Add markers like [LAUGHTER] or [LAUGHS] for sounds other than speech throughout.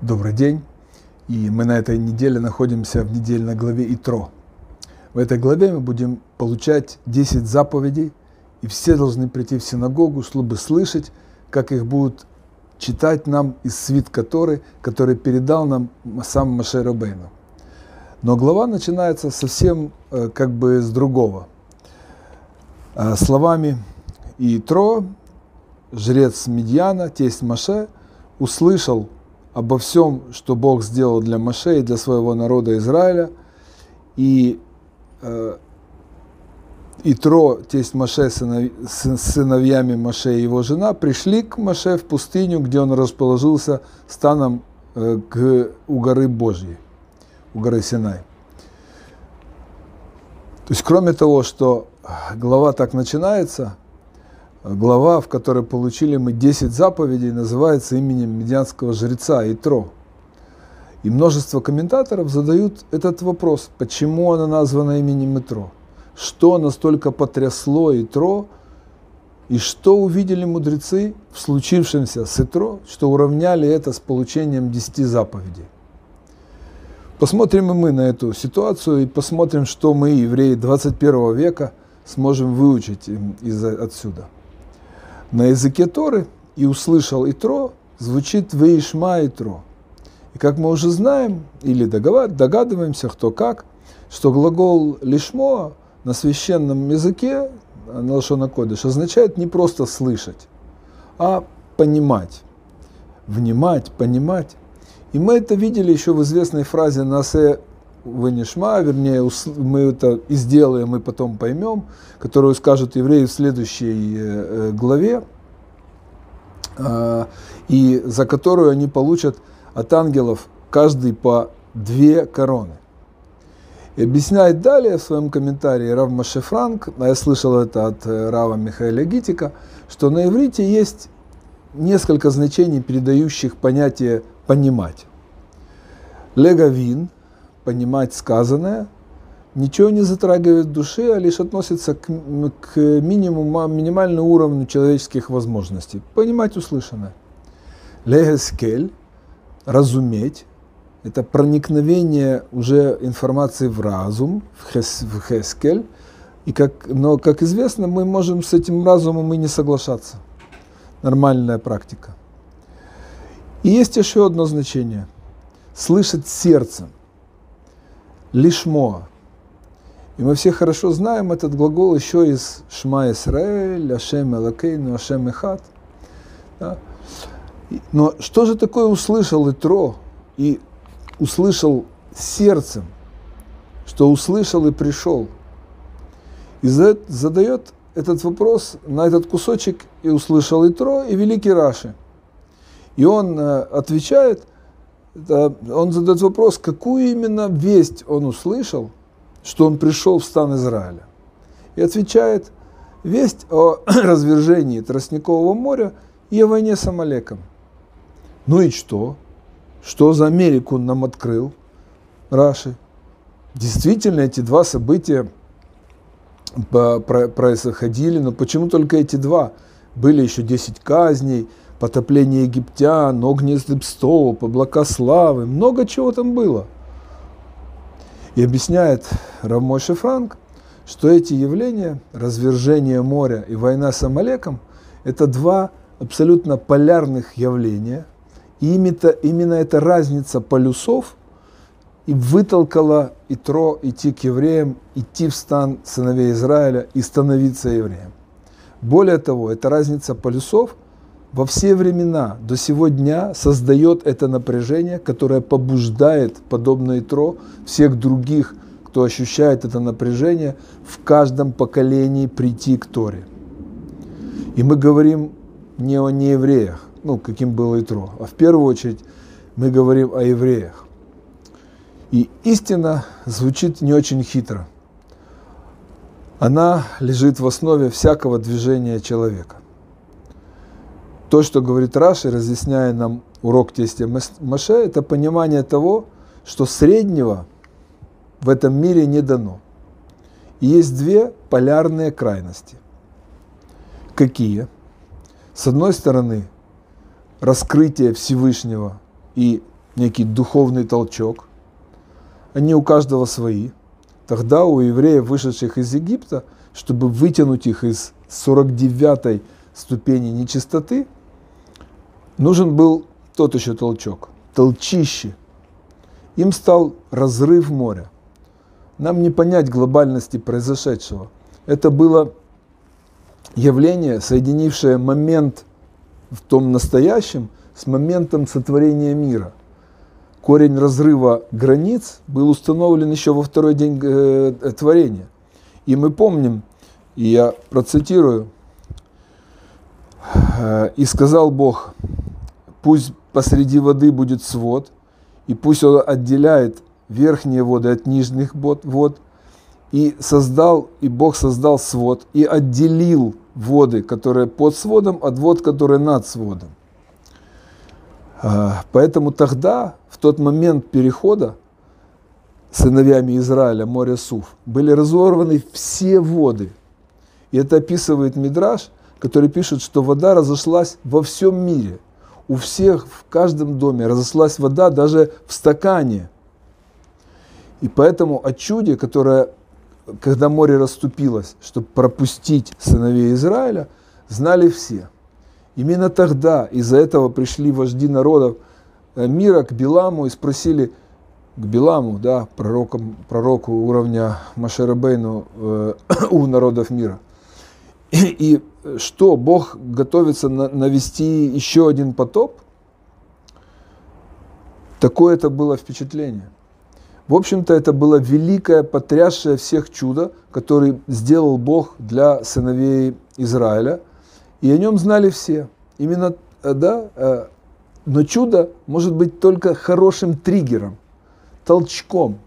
Добрый день. И мы на этой неделе находимся в недельной главе Итро. В этой главе мы будем получать 10 заповедей, и все должны прийти в синагогу, чтобы слышать, как их будут читать нам из свит который, который передал нам сам Маше Рабейну. Но глава начинается совсем э, как бы с другого. Э, словами Итро, жрец Медьяна, тесть Маше, услышал обо всем, что Бог сделал для Маше и для своего народа Израиля. И э, Итро, тесть Маше, сынов, сыновьями Маше и его жена, пришли к Маше в пустыню, где он расположился станом э, к, у горы Божьей, у горы Синай. То есть, кроме того, что глава так начинается – глава, в которой получили мы 10 заповедей, называется именем медианского жреца Итро. И множество комментаторов задают этот вопрос, почему она названа именем Итро? Что настолько потрясло Итро, и что увидели мудрецы в случившемся с Итро, что уравняли это с получением 10 заповедей? Посмотрим и мы на эту ситуацию и посмотрим, что мы, евреи 21 века, сможем выучить из отсюда – на языке Торы и услышал Итро, звучит Вейшма Итро. И как мы уже знаем, или догадываемся, кто как, что глагол лишмо на священном языке, на Лашона Кодыш, означает не просто слышать, а понимать. Внимать, понимать. И мы это видели еще в известной фразе «Насе вынешма», вернее, мы это и сделаем, и потом поймем, которую скажут евреи в следующей э, э, главе, а, и за которую они получат от ангелов каждый по две короны. И объясняет далее в своем комментарии Рав Маше Франк, а я слышал это от э, Рава Михаила Гитика, что на иврите есть несколько значений, передающих понятие «понимать». Легавин – понимать сказанное, ничего не затрагивает души, а лишь относится к, к минимуму, минимальному уровню человеческих возможностей. Понимать услышанное. Легескель, разуметь, это проникновение уже информации в разум, в, хес, в хескель, и как, но, как известно, мы можем с этим разумом и не соглашаться. Нормальная практика. И есть еще одно значение. Слышать сердцем лишмо. И мы все хорошо знаем этот глагол еще из Шма Исраэль, Ашем Элакейну, Ашем Эхат. Да? Но что же такое услышал Итро и услышал сердцем, что услышал и пришел? И задает этот вопрос на этот кусочек и услышал Итро и великий Раши. И он э, отвечает – он задает вопрос, какую именно весть он услышал, что он пришел в стан Израиля. И отвечает, весть о [CLEARS THROAT] развержении Тростникового моря и о войне с Амалеком. Ну и что? Что за Америку нам открыл, Раши? Действительно, эти два события происходили, но почему только эти два? Были еще 10 казней, потопление египтян, огненный столб, облака славы, много чего там было. И объясняет Рамойши Франк, что эти явления, развержение моря и война с Амалеком, это два абсолютно полярных явления. И именно, именно эта разница полюсов и вытолкала Итро идти к евреям, идти в стан сыновей Израиля и становиться евреем. Более того, эта разница полюсов – во все времена до сего дня создает это напряжение, которое побуждает, подобно Итро, всех других, кто ощущает это напряжение, в каждом поколении прийти к Торе. И мы говорим не о неевреях, ну, каким было Итро, а в первую очередь мы говорим о евреях. И истина звучит не очень хитро. Она лежит в основе всякого движения человека то, что говорит Раши, разъясняя нам урок тестя Маше, это понимание того, что среднего в этом мире не дано. И есть две полярные крайности. Какие? С одной стороны, раскрытие Всевышнего и некий духовный толчок. Они у каждого свои. Тогда у евреев, вышедших из Египта, чтобы вытянуть их из 49-й ступени нечистоты, нужен был тот еще толчок, толчище. Им стал разрыв моря. Нам не понять глобальности произошедшего. Это было явление, соединившее момент в том настоящем с моментом сотворения мира. Корень разрыва границ был установлен еще во второй день э, творения. И мы помним, и я процитирую, э, «И сказал Бог, пусть посреди воды будет свод, и пусть он отделяет верхние воды от нижних вод, и создал, и Бог создал свод, и отделил воды, которые под сводом, от вод, которые над сводом. А, поэтому тогда, в тот момент перехода, сыновьями Израиля, море Суф, были разорваны все воды. И это описывает Мидраш, который пишет, что вода разошлась во всем мире. У всех, в каждом доме разошлась вода даже в стакане. И поэтому о чуде, которое когда море расступилось, чтобы пропустить сыновей Израиля, знали все. Именно тогда из-за этого пришли вожди народов э, мира к Биламу и спросили, к Биламу, да, пророкам, пророку уровня Машерабейну э, [COUGHS] у народов мира. И, и что, Бог готовится на, навести еще один потоп? Такое это было впечатление. В общем-то, это было великое, потрясшее всех чудо, которое сделал Бог для сыновей Израиля. И о нем знали все. Именно, э, да, э, но чудо может быть только хорошим триггером, толчком.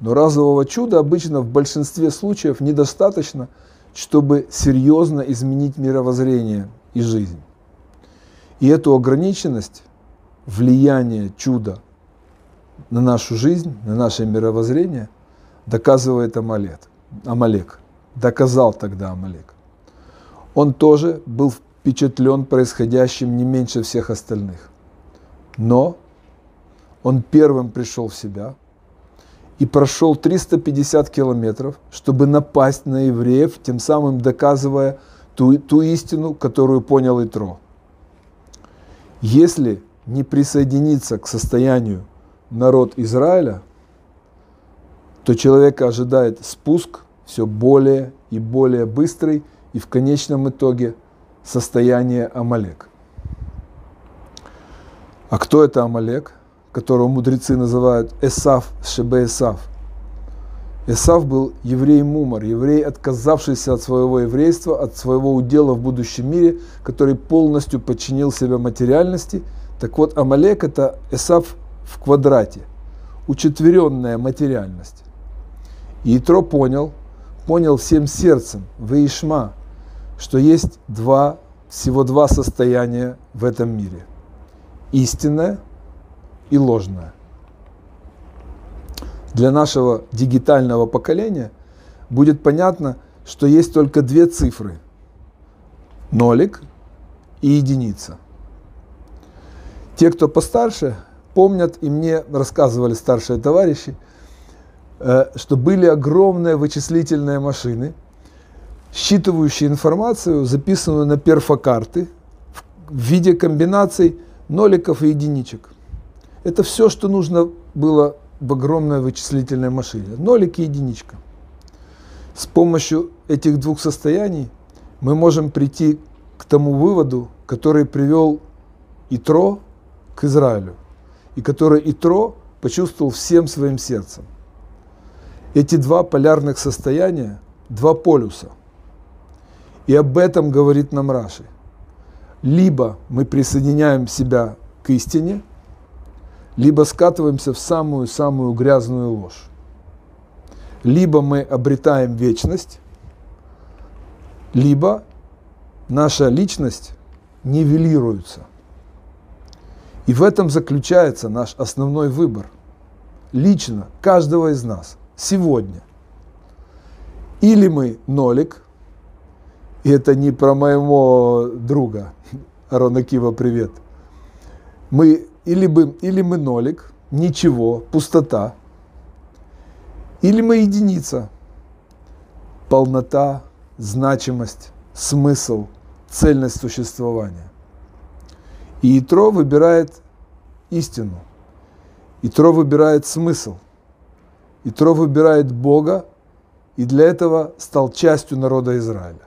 Но разового чуда обычно в большинстве случаев недостаточно, чтобы серьезно изменить мировоззрение и жизнь. И эту ограниченность, влияние чуда на нашу жизнь, на наше мировоззрение, доказывает Амалек. Амалек. Доказал тогда Амалек. Он тоже был впечатлен происходящим не меньше всех остальных. Но он первым пришел в себя и прошел 350 километров, чтобы напасть на евреев, тем самым доказывая ту, ту истину, которую понял Итро. Если не присоединиться к состоянию народ Израиля, то человека ожидает спуск все более и более быстрый и в конечном итоге состояние Амалек. А кто это Амалек, которого мудрецы называют Эсав, Шебе Эсав? Эсав был еврей-мумар, еврей, отказавшийся от своего еврейства, от своего удела в будущем мире, который полностью подчинил себя материальности. Так вот, Амалек – это Эсав в квадрате, учетверенная материальность. И Итро понял, понял всем сердцем, Ваишма, что есть два, всего два состояния в этом мире. Истинное и ложное. Для нашего дигитального поколения будет понятно, что есть только две цифры – нолик и единица. Те, кто постарше, помнят, и мне рассказывали старшие товарищи, э, что были огромные вычислительные машины, считывающие информацию, записанную на перфокарты в виде комбинаций ноликов и единичек. Это все, что нужно было в огромной вычислительной машине. Нолик и единичка. С помощью этих двух состояний мы можем прийти к тому выводу, который привел Итро к Израилю и который Итро почувствовал всем своим сердцем. Эти два полярных состояния, два полюса. И об этом говорит нам Раши. Либо мы присоединяем себя к истине, либо скатываемся в самую-самую грязную ложь. Либо мы обретаем вечность, либо наша личность нивелируется – и в этом заключается наш основной выбор. Лично, каждого из нас, сегодня. Или мы нолик, и это не про моего друга, [LAUGHS] Арона Кива, привет. Мы или, бы, или мы нолик, ничего, пустота, или мы единица, полнота, значимость, смысл, цельность существования. И Итро выбирает истину. Итро выбирает смысл. Итро выбирает Бога, и для этого стал частью народа Израиля.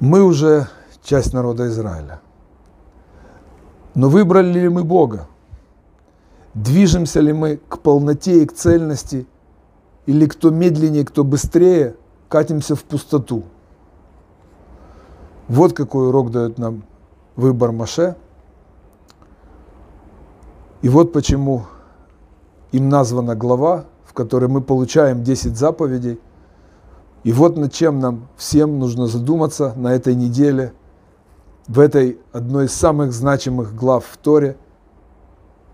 Мы уже часть народа Израиля. Но выбрали ли мы Бога? Движемся ли мы к полноте и к цельности, или кто медленнее, кто быстрее, катимся в пустоту? Вот какой урок дает нам выбор Маше. И вот почему им названа глава, в которой мы получаем 10 заповедей. И вот над чем нам всем нужно задуматься на этой неделе, в этой одной из самых значимых глав в Торе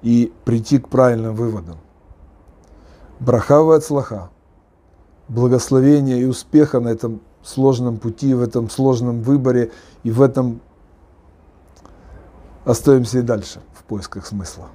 и прийти к правильным выводам. Брахава от слаха, благословения и успеха на этом сложном пути, в этом сложном выборе и в этом остаемся и дальше в поисках смысла.